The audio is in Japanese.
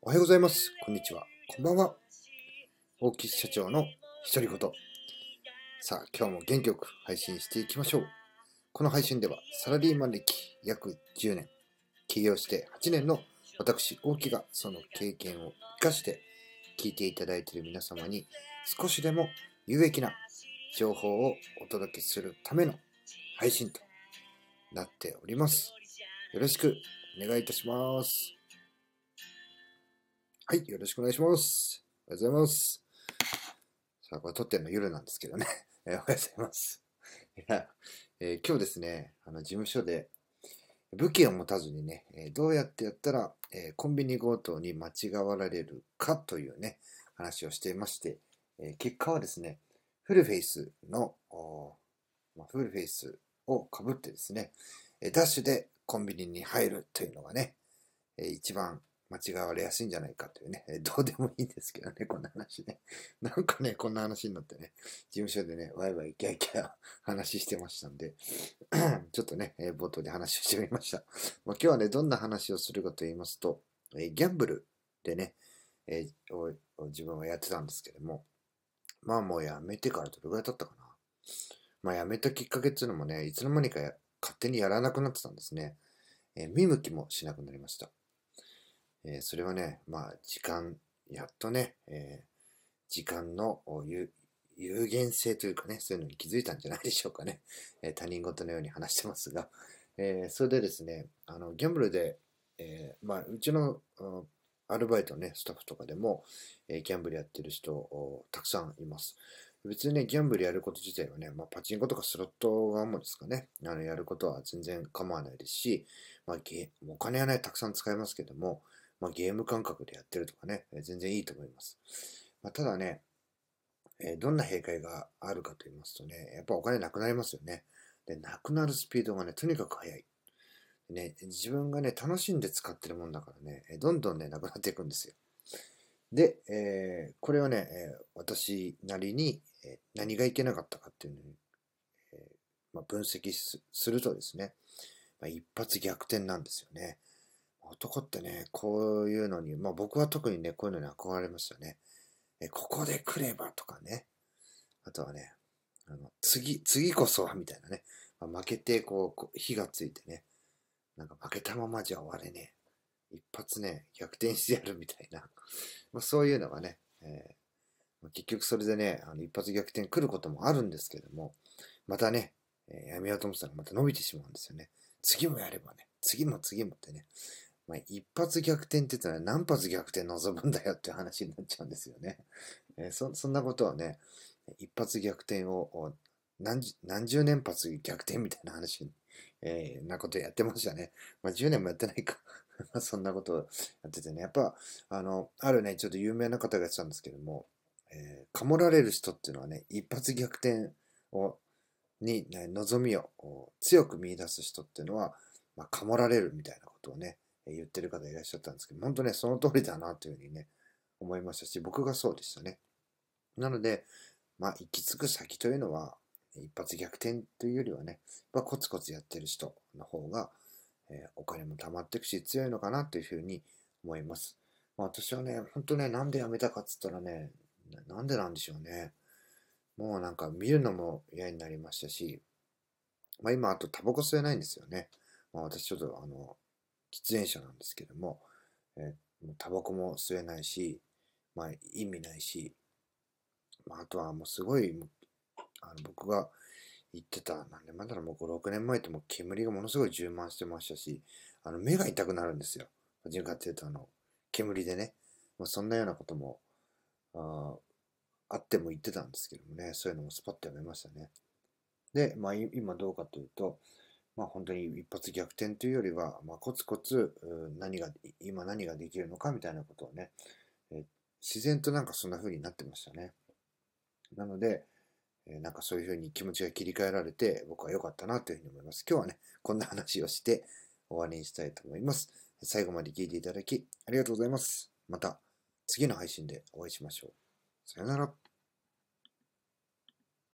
おはようございます。こんにちは。こんばんは。大木社長の独り言。さあ、今日も元気よく配信していきましょう。この配信では、サラリーマン歴約10年、起業して8年の私、大木がその経験を生かして聞いていただいている皆様に少しでも有益な情報をお届けするための配信となっております。よろしくお願いいたします。はい、よろしくお願いします。おはようございます。さあ、これ撮ってるの夜なんですけどね。おはようございます。いや、えー今日ですね、あの事務所で武器を持たずにね、えーどうやってやったら、えコンビニ強盗に間違われるかというね、話をしていまして、え結果はですね、フルフェイスの、まあ、フルフェイスをかぶってですね、ダッシュでコンビニに入るというのがね、えー一番間違われやすいんじゃないかというね、どうでもいいんですけどね、こんな話ね。なんかね、こんな話になってね、事務所でね、ワイワイキャーキャ話してましたんで、ちょっとね、冒頭で話をしてみました。まあ、今日はね、どんな話をするかと言いますと、えギャンブルでね、えー自分はやってたんですけども、まあもうやめてからどれぐらい経ったかな。まあやめたきっかけっていうのもね、いつの間にか勝手にやらなくなってたんですね。えー見向きもしなくなりました。えーそれはね、まあ時間、やっとね、えー時間の有有限性というかね、そういうのに気づいたんじゃないでしょうかね。えー他人事のように話してますが、えーそれでですね、あのギャンブルで、えーまあ、うちのアルバイトね、スタッフとかでも、えギャンブルやってる人たくさんいます。別にね、ギャンブルやること自体はね、まあ、パチンコとかスロットが主ですかね、あのやることは全然構わないですし、まあ、お金はね、たくさん使いますけども、まあ、ゲーム感覚でやってるとかね、全然いいと思います。まあ、ただね、えどんな弊害があるかと言いますとね、やっぱお金なくなりますよね。で、なくなるスピードがね、とにかく速い。ね、自分がね、楽しんで使ってるもんだからね、どんどんね、なくなっていくんですよ。で、えーこれをね、え私なりに、え何がいけなかったかっていうのに、えーまあ、分析すするとですね、まあ、一発逆転なんですよね。男ってね、こういうのに、まあ僕は特にね、こういうのに憧れましたね。えここで来ればとかね。あとはね、あの次、次こそはみたいなね。まあ負けてこうこう、火がついてね。なんか負けたままじゃ終われね。一発ね、逆転してやるみたいな。まあ、そういうのがね、えーまあ結局それでね、あの一発逆転来ることもあるんですけども、またね、えーやめようと思ったらまた伸びてしまうんですよね。次もやればね、次も次もってね、まあ、一発逆転って言ったら何発逆転望むんだよって話になっちゃうんですよね。えーそそんなことはね、一発逆転を何十何十年発逆転みたいな話、えーなことやってましたね。まあ、10年もやってないか。そんなことやっててね。やっぱ、あの、あるね、ちょっと有名な方がやってたんですけども、えー、かもられる人っていうのはね、一発逆転を、に、ね、望みを強く見出す人っていうのは、まあ、かもられるみたいなことをね、言ってる方いらっしゃったんですけど、本当ね、その通りだなというふうにね、思いましたし、僕がそうでしたね。なので、まあ、行き着く先というのは、一発逆転というよりはね、まあ、コツコツやってる人の方が、えーお金も貯まっていくし、強いのかなというふうに思います。まあ、私はね、本当ね、なんでやめたかっつったらね、ななんでなんでしょうね。もうなんか見るのも嫌になりましたし、まあ今あとタバコ吸えないんですよね。まあ私ちょっとあの、喫煙者なんですけども、えータバコも吸えないし、まあ意味ないし、まああとはもうすごい、あの僕が言ってた、なんでまだろうもう5、6年前ってもう煙がものすごい充満してましたし、あの目が痛くなるんですよ。どちかっていうとあの、煙でね、まあ、そんなようなことも、ああっても言ってたんですけどもね、そういうのもスパッとやめましたね。で、まあ今どうかというと、まあ本当に一発逆転というよりは、まあコツコツ何が、今何ができるのかみたいなことをね、え自然となんかそんな風になってましたね。なので、えなんかそういう風に気持ちが切り替えられて、僕は良かったなというふうに思います。今日はね、こんな話をして終わりにしたいと思います。最後まで聞いていただきありがとうございます。また次の配信でお会いしましょう。さよなら。